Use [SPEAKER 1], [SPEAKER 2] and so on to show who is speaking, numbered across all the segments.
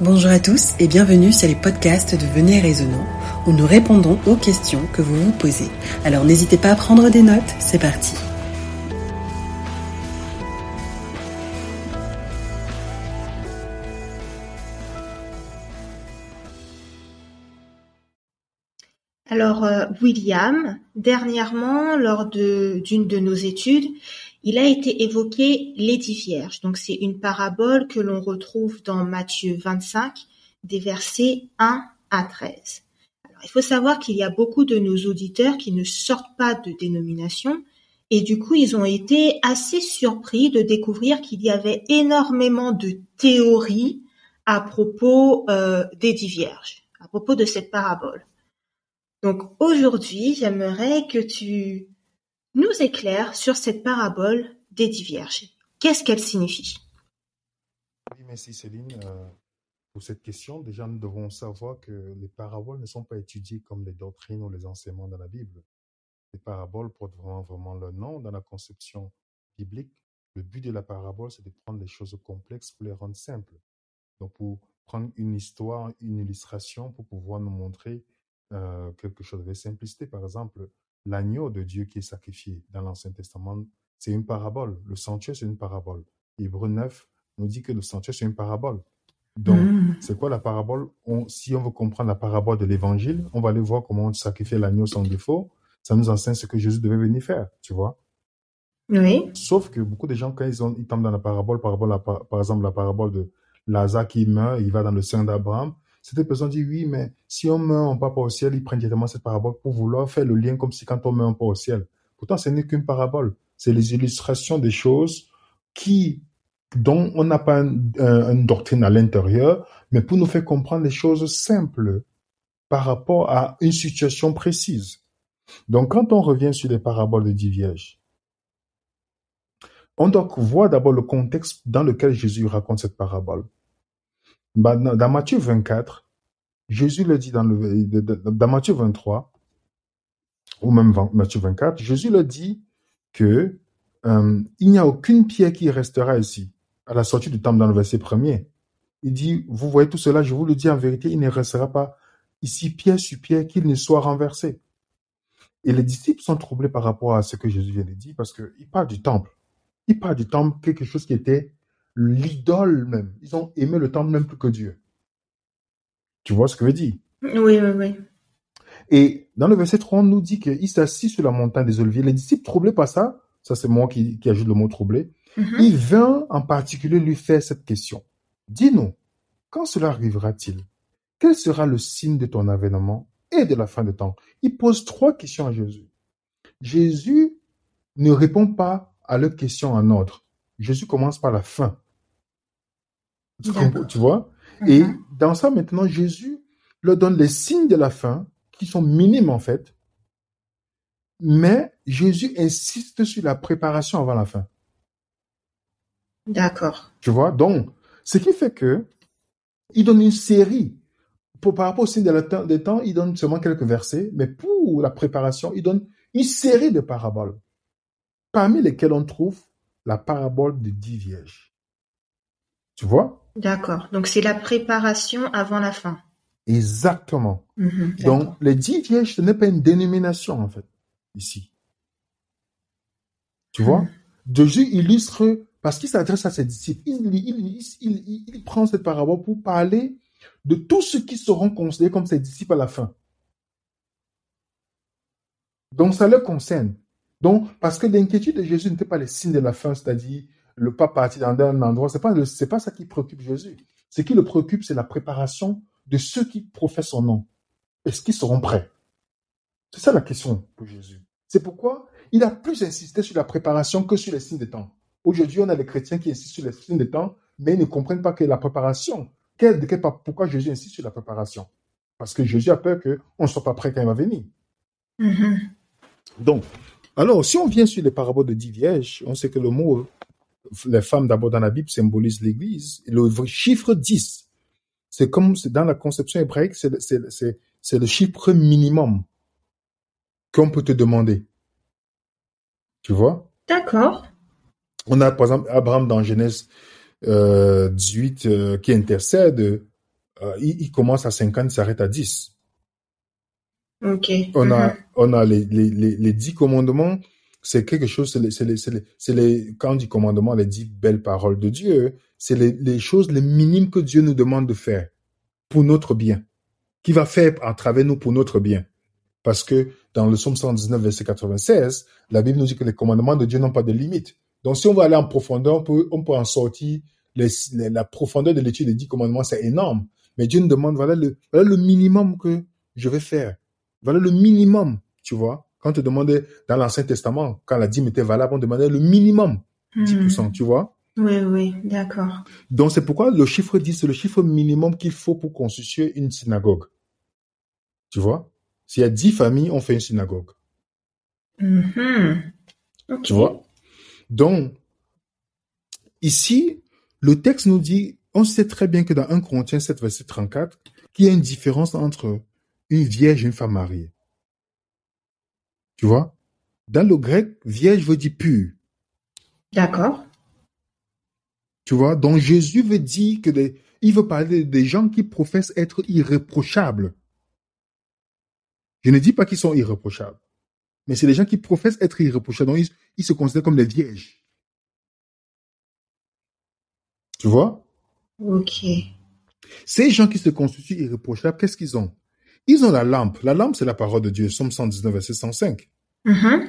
[SPEAKER 1] Bonjour à tous et bienvenue sur les podcasts de Venez Raisonnant où nous répondons aux questions que vous vous posez. Alors n'hésitez pas à prendre des notes, c'est parti.
[SPEAKER 2] Alors, euh, William, dernièrement, lors d'une de, nos études, il a été évoqué les dix vierges. Donc, c'est une parabole que l'on retrouve dans Matthieu 25, des versets 1 à 13. Alors, il faut savoir qu'il y a beaucoup de nos auditeurs qui ne sortent pas de dénomination et du coup, ils ont été assez surpris de découvrir qu'il y avait énormément de théories à propos euh, des dix vierges, à propos de cette parabole. Donc aujourd'hui, j'aimerais que tu nous éclaires sur cette parabole des dix vierges. Qu'est-ce qu'elle signifie?
[SPEAKER 3] Oui, merci Céline euh, pour cette question. Déjà, nous devons savoir que les paraboles ne sont pas étudiées comme les doctrines ou les enseignements dans la Bible. Les paraboles portent vraiment, vraiment leur nom dans la conception biblique. Le but de la parabole, c'est de prendre les choses complexes pour les rendre simples. Donc, pour prendre une histoire, une illustration, pour pouvoir nous montrer euh, quelque chose de simplicité. Par exemple, l'agneau de Dieu qui est sacrifié dans l'Ancien Testament, c'est une parabole. Le sanctuaire, c'est une parabole. Hébreu 9 nous dit que le sanctuaire, c'est une parabole. Donc, mm. c'est quoi la parabole? Si on veut comprendre la parabole de l'Évangile, on va aller voir comment on sacrifiait l'agneau sans défaut. Ça nous enseigne ce que Jésus devait venir faire, tu vois?
[SPEAKER 2] Oui.
[SPEAKER 3] Sauf que beaucoup de gens, quand ils, ont, ils tombent dans la parabole, parabole par exemple, la parabole de Lazare qui meurt, il va dans le sein d'Abraham, Certaines personnes disent oui, mais si on meurt, on part pas au ciel, ils prennent directement cette parabole pour vouloir faire le lien comme si quand on meurt, on part au ciel. Pourtant, ce n'est qu'une parabole. C'est les illustrations des choses qui, dont on n'a pas une doctrine à l'intérieur, mais pour nous faire comprendre des choses simples par rapport à une situation précise. Donc, quand on revient sur les paraboles des dix vierges, on doit voir d'abord le contexte dans lequel Jésus raconte cette parabole. Bah, dans Matthieu 24, Jésus le dit dans, le, dans Matthieu 23, ou même Matthieu 24, Jésus le dit que euh, il n'y a aucune pierre qui restera ici. À la sortie du temple dans le verset premier, il dit, vous voyez tout cela, je vous le dis en vérité, il ne restera pas ici pierre sur pierre qu'il ne soit renversé. Et les disciples sont troublés par rapport à ce que Jésus vient de dire parce qu'il parle du temple. Il parle du temple, quelque chose qui était l'idole même. Ils ont aimé le temple même plus que Dieu. Tu vois ce que je veux dire?
[SPEAKER 2] Oui, oui, oui.
[SPEAKER 3] Et dans le verset 3, on nous dit qu'il s'assit sur la montagne des Oliviers. Les disciples troublés par ça, ça c'est moi qui, ajoute le mot troublé, mm-hmm. il vint en particulier lui faire cette question. Dis-nous, quand cela arrivera-t-il? Quel sera le signe de ton avènement et de la fin de temps? Il pose trois questions à Jésus. Jésus ne répond pas à leurs questions en ordre. Jésus commence par la fin. Tu, vois? Et mhm. dans ça, maintenant, Jésus leur donne les signes de la fin, qui sont minimes en fait, mais Jésus insiste sur la préparation avant la fin.
[SPEAKER 2] D'accord.
[SPEAKER 3] Tu vois? Donc, ce qui fait que il donne une série. Pour, par rapport au signe de la temps, il donne seulement quelques versets, mais pour la préparation, il donne une série de paraboles, parmi lesquelles on trouve la parabole de dix vierges. Tu vois?
[SPEAKER 2] D'accord. Donc c'est la préparation avant la fin.
[SPEAKER 3] Exactement. Mhm, Donc les dix vierges, ce n'est pas une dénomination en fait, ici. Tu vois? Mhm. Jésus illustre, parce qu'il s'adresse à ses disciples, il, prend cette parabole pour parler de tous ceux qui seront considérés comme ses disciples à la fin. Donc ça leur concerne. Donc, parce que l'inquiétude de Jésus n'était pas les signes de la fin, c'est-à-dire le pas parti dans un endroit, c'est pas c'est pas ça qui préoccupe Jésus. Ce qui le préoccupe, c'est la préparation de ceux qui professent son nom. Est-ce qu'ils seront prêts? C'est ça la question pour Jésus. C'est pourquoi il a plus insisté sur la préparation que sur les signes des temps. Aujourd'hui, on a les chrétiens qui insistent sur les signes des temps, mais ils ne comprennent pas que la préparation. pourquoi Jésus insiste sur la préparation? Parce que Jésus a peur qu'on ne soit pas prêt quand il va venir. Mm-hmm. Donc, alors, si on vient sur les paraboles de dix vierges, on sait que le mot les femmes d'abord dans la Bible symbolisent l'Église. Le chiffre 10, c'est comme dans la conception hébraïque, c'est le chiffre minimum qu'on peut te demander. Tu vois?
[SPEAKER 2] D'accord.
[SPEAKER 3] On a par exemple Abraham dans Genèse 18 euh, euh, qui intercède euh, il, il commence à 50, il s'arrête à 10.
[SPEAKER 2] Ok.
[SPEAKER 3] On a,
[SPEAKER 2] Mhm.
[SPEAKER 3] on a les, les, les, les dix commandements, c'est quelque chose, c'est les, c'est les, c'est les, les, quand on dit commandements, les dix belles paroles de Dieu, c'est les, les choses les minimes que Dieu nous demande de faire pour notre bien, qui va faire à travers nous pour notre bien. Parce que dans le psaume 119, verset 96, la Bible nous dit que les commandements de Dieu n'ont pas de limite. Donc si on va aller en profondeur, on peut, on peut en sortir les- la profondeur de l'étude des dix commandements, c'est énorme. Mais Dieu nous demande, voilà le, voilà le minimum que je vais faire. Voilà le minimum, tu vois. Quand on te demandait dans l'Ancien Testament, quand la dîme était valable, on demandait le minimum, 10%,
[SPEAKER 2] Mhm.
[SPEAKER 3] tu vois.
[SPEAKER 2] Oui, oui, d'accord.
[SPEAKER 3] Donc c'est pourquoi le chiffre 10, c'est le chiffre minimum qu'il faut pour constituer une synagogue. Tu vois? S'il y a 10 familles, on fait une synagogue.
[SPEAKER 2] Ok.
[SPEAKER 3] Tu vois? Donc, ici, le texte nous dit, on sait très bien que dans 1 Corinthiens 7, verset 34, qu'il y a une différence entre une vierge et une femme mariée. Tu vois? Dans le grec, vierge veut dire pure.
[SPEAKER 2] D'accord.
[SPEAKER 3] Tu vois? Donc, Jésus veut dire que des, il veut parler des gens qui professent être irréprochables. Je ne dis pas qu'ils sont irréprochables, mais c'est les gens qui professent être irréprochables. Donc, ils, ils se considèrent comme des vierges. Tu vois?
[SPEAKER 2] Ok.
[SPEAKER 3] Ces gens qui se constituent irréprochables, qu'est-ce qu'ils ont? Ils ont la lampe. La lampe, c'est la parole de Dieu. Somme 119, verset 105.
[SPEAKER 2] Mhm.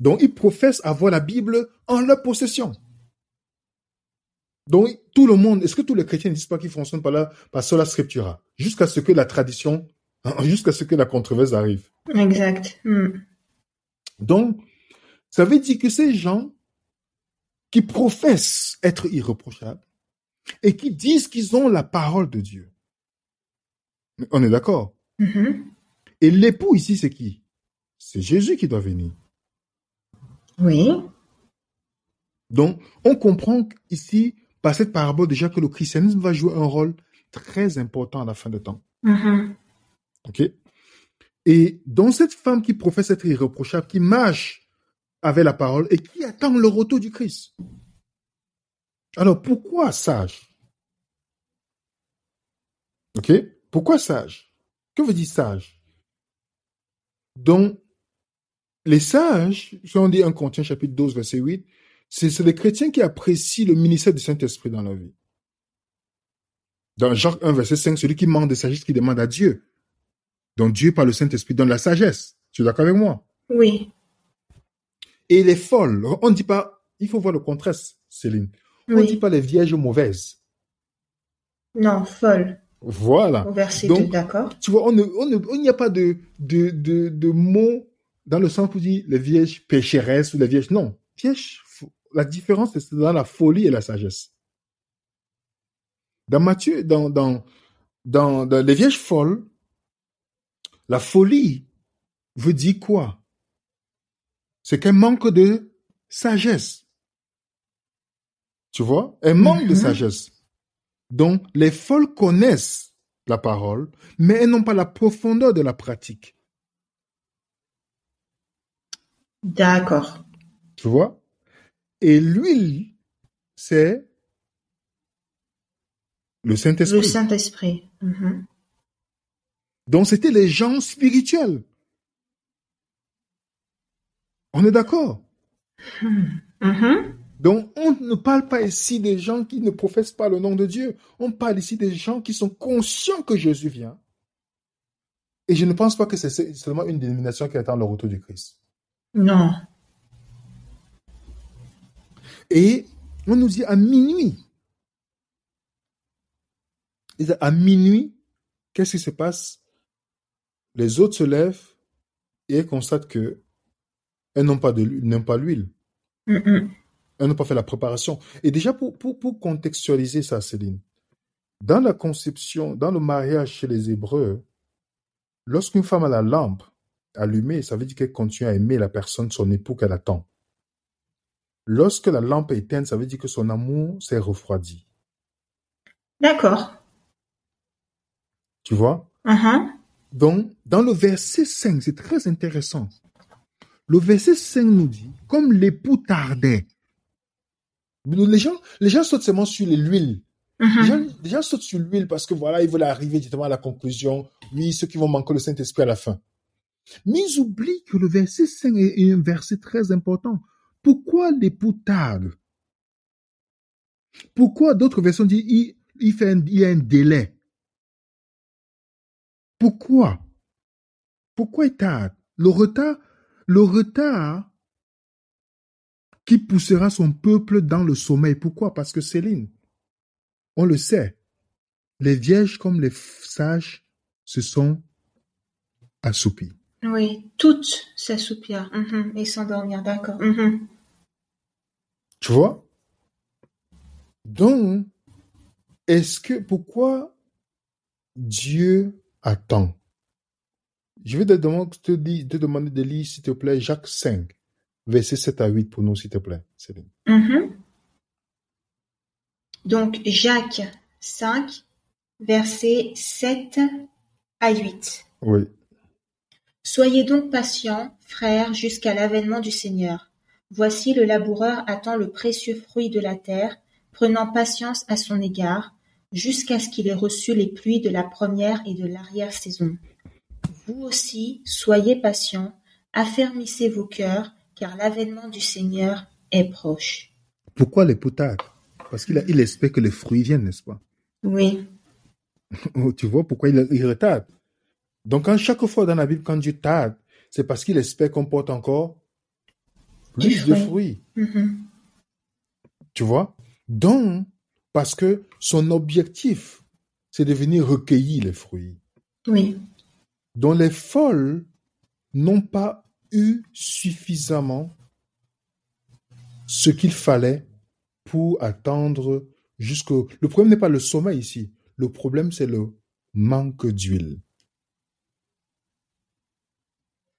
[SPEAKER 3] Donc, ils professent avoir la Bible en leur possession. Donc, tout le monde, est-ce que tous les chrétiens ne disent pas qu'ils fonctionnent par la, par sola scriptura? Jusqu'à ce que la tradition, jusqu'à ce que la controverse arrive.
[SPEAKER 2] Exact. Mhm.
[SPEAKER 3] Donc, ça veut dire que ces gens qui professent être irréprochables et qui disent qu'ils ont la parole de Dieu. On est d'accord?
[SPEAKER 2] Mhm.
[SPEAKER 3] Et l'époux ici, c'est qui? C'est Jésus qui doit venir.
[SPEAKER 2] Oui.
[SPEAKER 3] Donc, on comprend ici, par cette parabole déjà, que le christianisme va jouer un rôle très important à la fin de temps.
[SPEAKER 2] Mhm.
[SPEAKER 3] OK? Et dans cette femme qui professe être irréprochable, qui marche avec la parole et qui attend le retour du Christ. Alors, pourquoi sage? OK? Pourquoi sage? Que veut dire sage Donc, les sages, si on dit 1 Corinthiens chapitre 12, verset 8, c'est les chrétiens qui apprécient le ministère du Saint-Esprit dans leur vie. Dans Jacques 1, verset 5, celui qui manque de sagesse, qui demande à Dieu. Donc Dieu, par le Saint-Esprit, donne la sagesse. Tu es d'accord avec moi?
[SPEAKER 2] Oui.
[SPEAKER 3] Et les folles, on ne dit pas, il faut voir le contraire, Céline. On ne dit pas les vierges mauvaises.
[SPEAKER 2] Non, folle.
[SPEAKER 3] Voilà.
[SPEAKER 2] Au verset
[SPEAKER 3] Donc,
[SPEAKER 2] 2, d'accord.
[SPEAKER 3] Tu vois, on ne, on ne- il n'y a pas de, de, de, de mots dans le sens où on dit les vierges pécheresses ou les vierges. Non. Vierge, la différence, c'est dans la folie et la sagesse. Dans Matthieu, dans, dans, dans, dans les vierges folles, la folie veut dire quoi? C'est qu'elle manque de sagesse. Tu vois? Elle manque de
[SPEAKER 2] Mhm.
[SPEAKER 3] sagesse. Donc, les folles connaissent la parole, mais elles n'ont pas la profondeur de la pratique.
[SPEAKER 2] D'accord.
[SPEAKER 3] Tu vois? Et l'huile, c'est le
[SPEAKER 2] Le
[SPEAKER 3] Saint-Esprit.
[SPEAKER 2] Saint-Esprit. Mhm.
[SPEAKER 3] Donc, c'était les gens spirituels. On est d'accord?
[SPEAKER 2] Mhm.
[SPEAKER 3] Donc, on ne parle pas ici des gens qui ne professent pas le nom de Dieu. On parle ici des gens qui sont conscients que Jésus vient. Et je ne pense pas que c'est seulement une dénomination qui attend le retour du Christ.
[SPEAKER 2] Non.
[SPEAKER 3] Et on nous dit à minuit. Et à minuit, qu'est-ce qui se passe? Les autres se lèvent et constatent que elles n'ont pas de l'huile- n'ont pas l'huile. Elles n'ont pas fait la préparation. Et déjà, pour, pour, pour contextualiser ça, Céline, dans la conception, dans le mariage chez les Hébreux, lorsqu'une femme a la lampe allumée, ça veut dire qu'elle continue à aimer la personne, son époux qu'elle attend. Lorsque la lampe est éteinte, ça veut dire que son amour s'est refroidi.
[SPEAKER 2] D'accord.
[SPEAKER 3] Tu vois?
[SPEAKER 2] Mhm.
[SPEAKER 3] Donc, dans le verset 5, c'est très intéressant. Le verset 5 nous dit, comme l'époux tardait. Les gens, les gens sautent seulement sur l'huile
[SPEAKER 2] Mhm.
[SPEAKER 3] Les gens, les gens sautent sur l'huile parce que voilà, ils veulent arriver directement à la conclusion. Oui, ceux qui vont manquer le Saint-Esprit à la fin. Mais ils oublient que le verset 5 est est un verset très important. Pourquoi l'époux tarde Pourquoi d'autres versions disent il, il, fait un- il y a un délai? Pourquoi? Pourquoi il tarde Le retard, le retard qui poussera son peuple dans le sommeil. Pourquoi? Parce que Céline, on le sait, les vierges comme les sages se sont assoupies.
[SPEAKER 2] Oui, toutes s'assoupir mhm, et s'endormir, d'accord. mhm.
[SPEAKER 3] Tu vois? Donc, est-ce que, pourquoi Dieu attend? Je vais te demander, te, dire- te demander de lire, s'il te plaît, Jacques 5, versets 7 à 8 pour nous, s'il te plaît, Céline.
[SPEAKER 2] Mhm. Donc Jacques 5, versets 7 à 8.
[SPEAKER 3] Oui.
[SPEAKER 2] Soyez donc patients, frères, jusqu'à l'avènement du Seigneur. Voici le laboureur attend le précieux fruit de la terre, prenant patience à son égard, jusqu'à ce qu'il ait reçu les pluies de la première et de l'arrière-saison. Vous aussi, soyez patients, affermissez vos cœurs, car l'avènement du Seigneur est proche.
[SPEAKER 3] Pourquoi les potards Parce qu'il il espère que les fruits viennent, n'est-ce pas?
[SPEAKER 2] Oui,
[SPEAKER 3] Oh, Tu vois pourquoi il, il retarde? Donc, quand chaque fois dans la Bible, quand Dieu tarde, c'est parce qu'il espère qu'on porte encore plus de
[SPEAKER 2] fruit.
[SPEAKER 3] fruits.
[SPEAKER 2] Mhm.
[SPEAKER 3] Tu vois? Donc, parce que son objectif, c'est de venir recueillir les fruits.
[SPEAKER 2] oui,
[SPEAKER 3] dont les folles n'ont pas eu suffisamment ce qu'il fallait pour attendre jusqu'au... Le problème n'est pas le sommeil ici. Le problème, c'est le manque d'huile.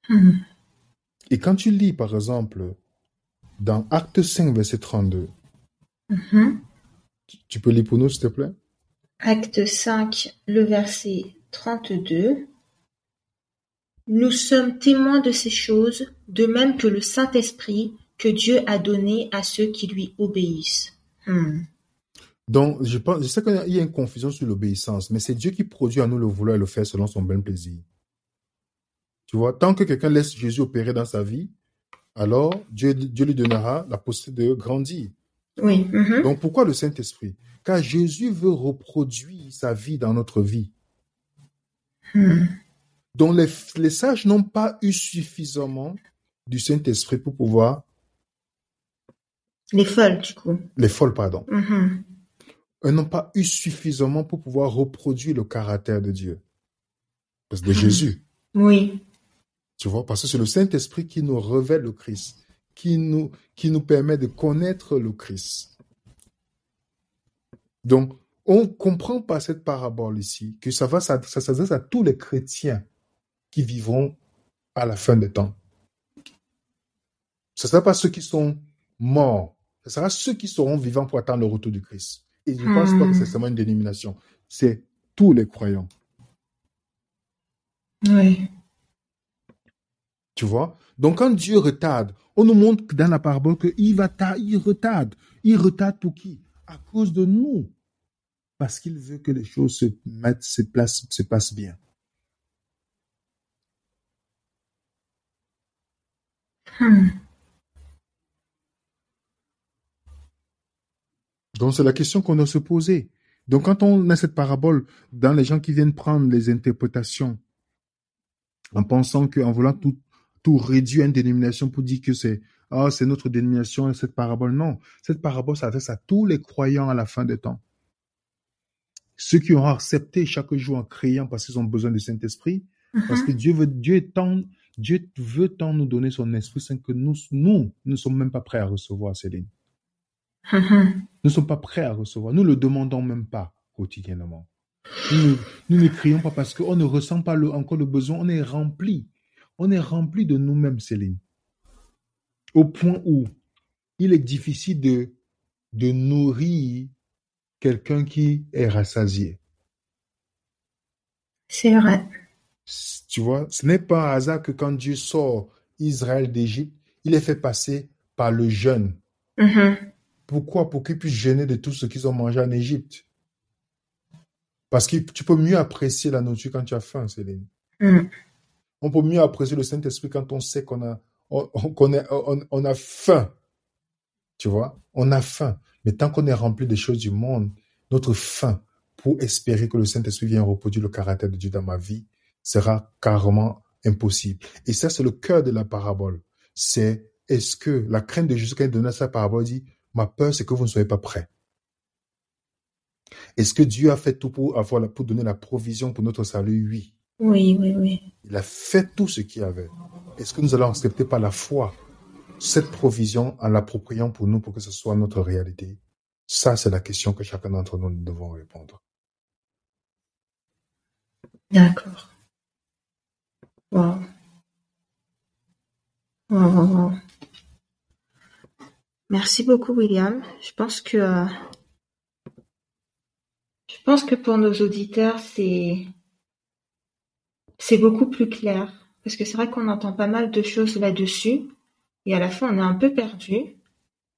[SPEAKER 2] Mhm.
[SPEAKER 3] Et quand tu lis, par exemple, dans Acte 5, verset 32,
[SPEAKER 2] Mhm.
[SPEAKER 3] tu- tu peux lire pour nous, s'il te plaît?
[SPEAKER 2] Acte 5, le verset 32. Nous sommes témoins de ces choses, de même que le Saint-Esprit que Dieu a donné à ceux qui lui obéissent. Hmm.
[SPEAKER 3] Donc, je, pense, je sais qu'il y a une confusion sur l'obéissance, mais c'est Dieu qui produit à nous le vouloir et le faire selon son bon plaisir. Tu vois, tant que quelqu'un laisse Jésus opérer dans sa vie, alors Dieu, Dieu lui donnera la possibilité de grandir.
[SPEAKER 2] Oui. mhm.
[SPEAKER 3] Donc, pourquoi le Saint-Esprit? Car Jésus veut reproduire sa vie dans notre vie.
[SPEAKER 2] Hmm.
[SPEAKER 3] Donc, les, les sages n'ont pas eu suffisamment du Saint-Esprit pour pouvoir,
[SPEAKER 2] Les folles, du coup.
[SPEAKER 3] les folles, pardon,
[SPEAKER 2] Mhm.
[SPEAKER 3] elles n'ont pas eu suffisamment pour pouvoir reproduire le caractère de Dieu. Parce que de
[SPEAKER 2] Mhm.
[SPEAKER 3] Jésus.
[SPEAKER 2] Oui.
[SPEAKER 3] Tu vois, parce que c'est le Saint-Esprit qui nous révèle le Christ, qui nous, qui nous permet de connaître le Christ. Donc, on comprend par cette parabole ici que ça va, ça, ça s'adresse à tous les chrétiens qui vivront à la fin des temps. Ce ne sera pas ceux qui sont morts, ce sera ceux qui seront vivants pour attendre le retour du Christ. Et je ne pense pas que c'est seulement une dénomination, c'est tous les croyants.
[SPEAKER 2] Oui.
[SPEAKER 3] Tu vois? Donc, quand Dieu retarde, on nous montre dans la parabole qu'il va il retarde. Il retarde pour qui? À cause de nous. Parce qu'il veut que les choses se mettent, se, placent, se passent bien. Donc, c'est la question qu'on doit se poser. Donc, quand on a cette parabole, dans les gens qui viennent prendre les interprétations, en pensant qu'en voulant tout, tout réduire à une dénomination pour dire que c'est ah, c'est notre dénomination, cette parabole. Non, cette parabole s'adresse à tous les croyants à la fin des temps. Ceux qui ont accepté chaque jour en criant parce qu'ils ont besoin du Saint-Esprit, parce
[SPEAKER 2] Mhm.
[SPEAKER 3] que Dieu veut, Dieu est tant, Dieu veut tant nous donner son esprit, c'est que nous, nous, ne sommes même pas prêts à recevoir, Céline. Nous ne sommes pas prêts à recevoir. Nous ne le demandons même pas quotidiennement. Nous, ne- nous ne crions pas parce qu'on ne ressent pas le- encore le besoin. On est rempli. On est rempli de nous-mêmes, Céline. Au point où il est difficile de, de nourrir quelqu'un qui est rassasié.
[SPEAKER 2] C'est vrai.
[SPEAKER 3] Tu vois, ce n'est pas un hasard que quand Dieu sort Israël d'Égypte, il est fait passer par le jeûne.
[SPEAKER 2] Mhm.
[SPEAKER 3] Pourquoi? Pour qu'ils puissent jeûner de tout ce qu'ils ont mangé en Égypte. Parce que tu peux mieux apprécier la nourriture quand tu as faim, Céline.
[SPEAKER 2] Mm.
[SPEAKER 3] On peut mieux apprécier le Saint-Esprit quand on sait qu'on a, on, on, qu'on est- on- on a faim. Tu vois, on a faim. Mais tant qu'on est rempli des choses du monde, notre faim pour espérer que le Saint-Esprit vienne reproduire le caractère de Dieu dans ma vie sera carrément impossible. Et ça, c'est le cœur de la parabole. C'est est-ce que la crainte de Jésus quand il donnait sa parabole dit, ma peur, c'est que vous ne soyez pas prêts. Est-ce que Dieu a fait tout pour avoir, la- pour donner la provision pour notre salut? Oui.
[SPEAKER 2] Oui, oui, oui.
[SPEAKER 3] Il a fait tout ce qu'il y avait. Est-ce que nous allons accepter par la foi cette provision en l'appropriant pour nous pour que ce soit notre réalité? Ça, c'est la question que chacun d'entre nous devons répondre.
[SPEAKER 2] D'accord. Wow. Wow, wow, wow. Merci beaucoup, William. Je pense que euh, je pense que pour nos auditeurs, c'est c'est beaucoup plus clair parce que c'est vrai qu'on entend pas mal de choses là-dessus et à la fin on est un peu perdu.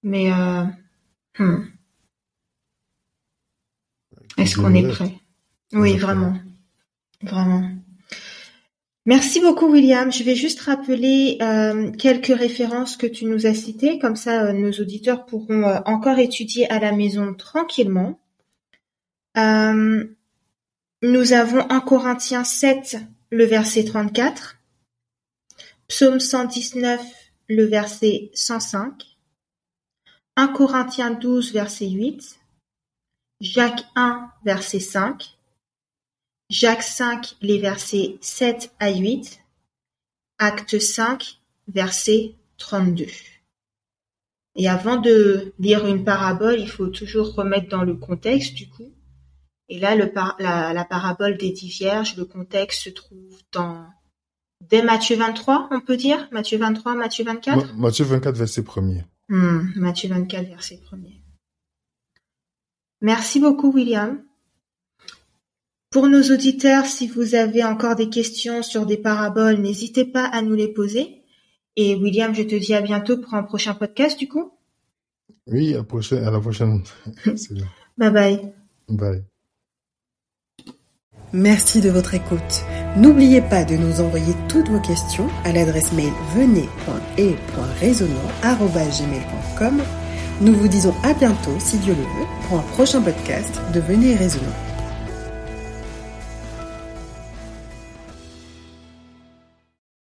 [SPEAKER 2] Mais euh, hmm. est-ce qu'on est prêt? Oui, vraiment, vraiment. Merci beaucoup, William. Je vais juste rappeler euh, quelques références que tu nous as citées, comme ça euh, nos auditeurs pourront euh, encore étudier à la maison tranquillement. Euh, nous avons 1 Corinthiens 7, le verset 34, Psaume 119, le verset 105, 1 Corinthiens 12, verset 8, Jacques 1, verset 5, Jacques 5, les versets 7 à 8, Acte 5, verset 32. Et avant de lire une parabole, il faut toujours remettre dans le contexte du coup. Et là, le par- la, la parabole des dix vierges, le contexte se trouve dans dès Matthieu 23, on peut dire? Matthieu 23, Matthieu 24
[SPEAKER 3] Ma- Matthieu 24, verset 1er.
[SPEAKER 2] Hmm, Matthieu 24, verset 1er. Merci beaucoup, William. Pour nos auditeurs, si vous avez encore des questions sur des paraboles, n'hésitez pas à nous les poser. Et William, je te dis à bientôt pour un prochain podcast, du coup.
[SPEAKER 3] Oui, à, prochaine, à la prochaine.
[SPEAKER 2] Bye bye.
[SPEAKER 3] Bye.
[SPEAKER 1] Merci de votre écoute. N'oubliez pas de nous envoyer toutes vos questions à l'adresse mail venez.et.raisonnant.gmail.com. Nous vous disons à bientôt, si Dieu le veut, pour un prochain podcast de Venez et Raisonnant.